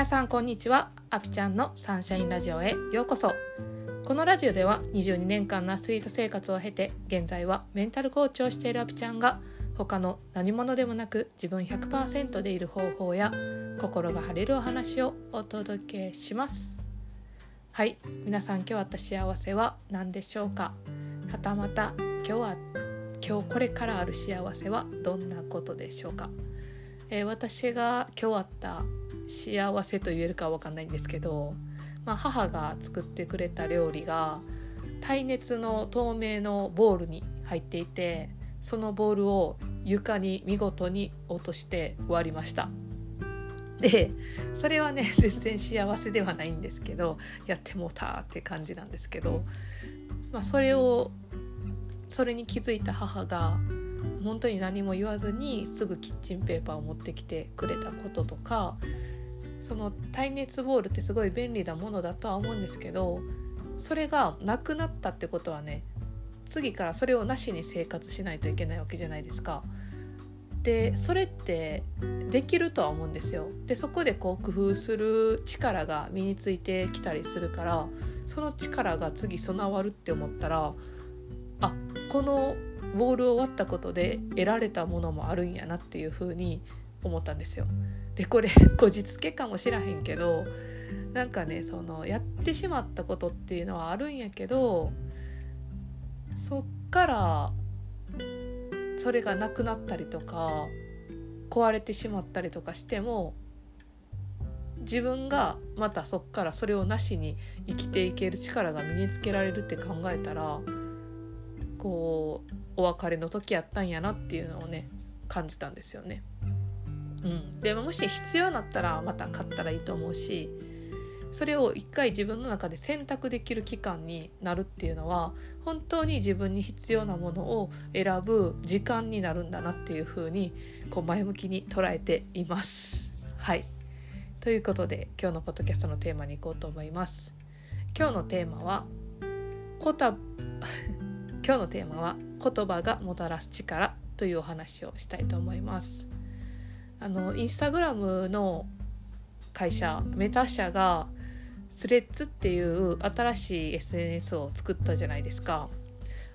皆さんこんにちは。アピちゃんのサンシャインラジオへようこそ。このラジオでは22年間のアスリート生活を経て現在はメンタルコーチをしているアピちゃんが他の何者でもなく自分100%でいる方法や心が晴れるお話をお届けします。はい。皆さん今日あった幸せは何でしょうか？はたまた今日は今日これからある幸せはどんなことでしょうか、えー、私が今日あった幸せと言えるかは分かんないんですけど、まあ、母が作ってくれた料理が耐熱の透明のボウルに入っていてそのボールを床に見事に落として終わりました。でそれはね 全然幸せではないんですけどやってもうたって感じなんですけど、まあ、それをそれに気づいた母が本当に何も言わずにすぐキッチンペーパーを持ってきてくれたこととかその耐熱ボールってすごい便利なものだとは思うんですけどそれがなくなったってことはね次からそれをなしに生活しないといけないわけじゃないですか。でそれってできるとは思うんですよ。でそこでこう工夫する力が身についてきたりするからその力が次備わるって思ったらあこのボールを割ったことで得られたものもあるんやなっていうふうに思ったんですよ。でこれ こじつけかもしらへんけどなんかねそのやってしまったことっていうのはあるんやけどそっからそれがなくなったりとか壊れてしまったりとかしても自分がまたそっからそれをなしに生きていける力が身につけられるって考えたらこうお別れの時やったんやなっていうのをね感じたんですよね。うん、でもし必要になったらまた買ったらいいと思うしそれを一回自分の中で選択できる期間になるっていうのは本当に自分に必要なものを選ぶ時間になるんだなっていうふうに前向きに捉えています。はいということで今日のポッドキャストのテーマに行こうと思います。今日のテーマはこた今日のテーマは言葉がもたらす力というお話をしたいと思います。あのインスタグラムの会社メタ社がスレッズっていう新しい SNS を作ったじゃないですか。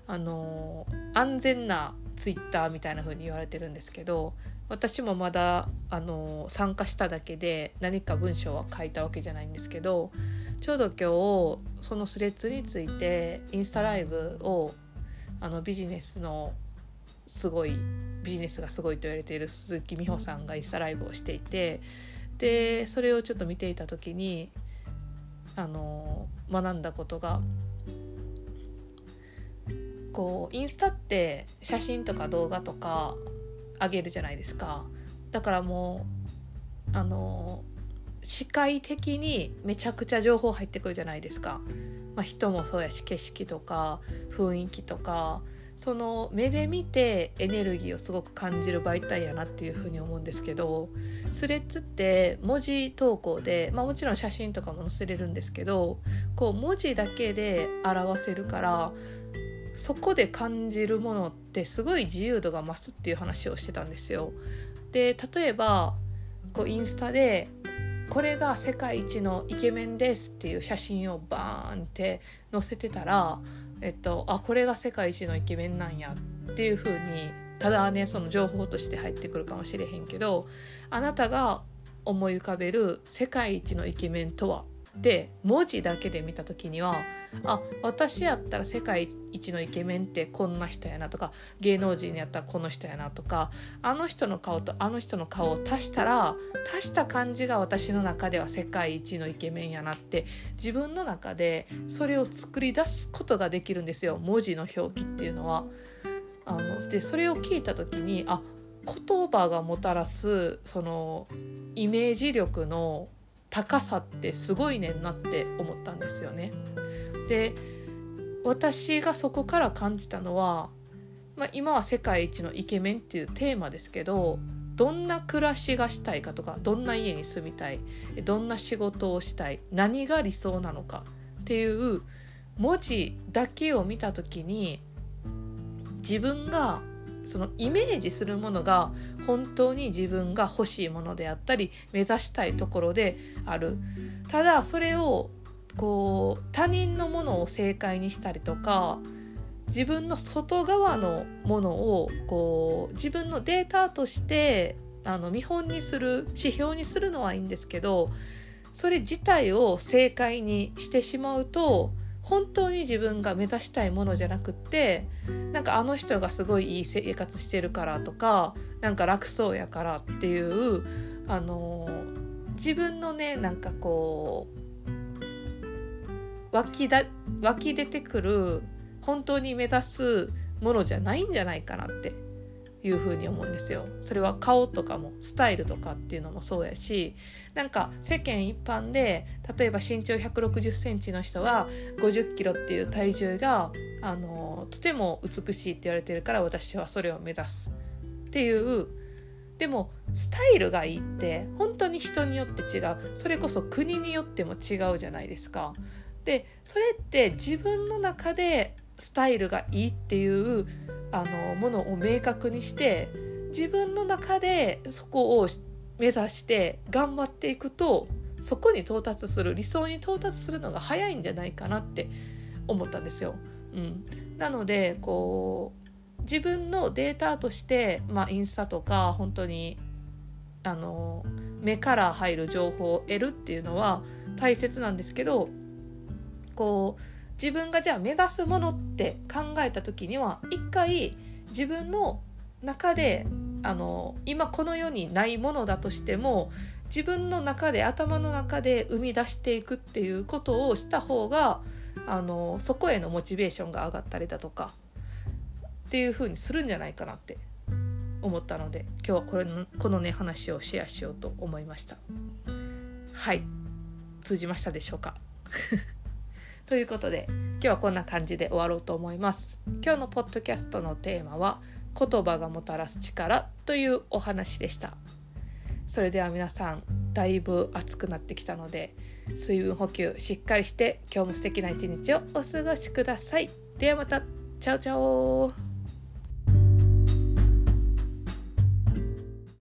あの安全なツイッターみたいな風に言われてるんですけど私もまだあの参加しただけで何か文章は書いたわけじゃないんですけどちょうど今日そのスレッズについてインスタライブをあのビジネスのすごいビジネスがすごいと言われている鈴木美穂さんがインスタライブをしていてでそれをちょっと見ていた時にあの学んだことがこうインスタって写真とか動画とか上げるじゃないですか。だからもうあの視界的にめちゃくちゃ情報入ってくるじゃないですか、まあ、人もそうやし景色とか雰囲気とかその目で見てエネルギーをすごく感じる媒体やなっていうふうに思うんですけどスレッズって文字投稿で、まあ、もちろん写真とかも載せれるんですけどこう文字だけで表せるからそこで感じるものってすごい自由度が増すっていう話をしてたんですよ。で例えばこうインスタでこれが世界一のイケメンですっていう写真をバーンって載せてたら、えっと、あこれが世界一のイケメンなんやっていう風にただねその情報として入ってくるかもしれへんけどあなたが思い浮かべる世界一のイケメンとはって文字だけで見た時にはあ私やったら世界一のイケメンってこんな人やなとか芸能人やったらこの人やなとかあの人の顔とあの人の顔を足したら足した感じが私の中では世界一のイケメンやなって自分の中でそれを作り出すことができるんですよ文字の表記っていうのは。あのでそれを聞いた時にあ言葉がもたらすそのイメージ力の高さってすごいねんなって思ったんですよね。で私がそこから感じたのは、まあ、今は世界一のイケメンっていうテーマですけどどんな暮らしがしたいかとかどんな家に住みたいどんな仕事をしたい何が理想なのかっていう文字だけを見た時に自分がそのイメージするものが本当に自分が欲しいものであったり目指したいところである。ただそれをこう他人のものを正解にしたりとか自分の外側のものをこう自分のデータとしてあの見本にする指標にするのはいいんですけどそれ自体を正解にしてしまうと本当に自分が目指したいものじゃなくってなんかあの人がすごいいい生活してるからとかなんか楽そうやからっていうあの自分のねなんかこう湧きだ湧き出てくる本当に目指すものじゃないんじゃないかなっていうふうに思うんですよ。それは顔とかもスタイルとかっていうのもそうやしなんか世間一般で例えば身長1 6 0センチの人は5 0キロっていう体重があのとても美しいって言われてるから私はそれを目指すっていうでもスタイルがいいって本当に人によって違うそれこそ国によっても違うじゃないですか。でそれって自分の中でスタイルがいいっていうあのものを明確にして自分の中でそこを目指して頑張っていくとそこに到達する理想に到達するのが早いんじゃないかなって思ったんですよ。うん、なのでこう自分のデータとして、まあ、インスタとか本当にあの目から入る情報を得るっていうのは大切なんですけどこう自分がじゃあ目指すものって考えた時には一回自分の中であの今この世にないものだとしても自分の中で頭の中で生み出していくっていうことをした方があのそこへのモチベーションが上がったりだとかっていう風にするんじゃないかなって思ったので今日はこれのこのね話をシェアしようと思いました。はい。通じましたでしょうか？ということで今日はこんな感じで終わろうと思います。今日のポッドキャストのテーマは言葉がもたらす力というお話でした。それでは皆さんだいぶ暑くなってきたので水分補給しっかりして今日も素敵な一日をお過ごしください。ではまた。チャオチャオ。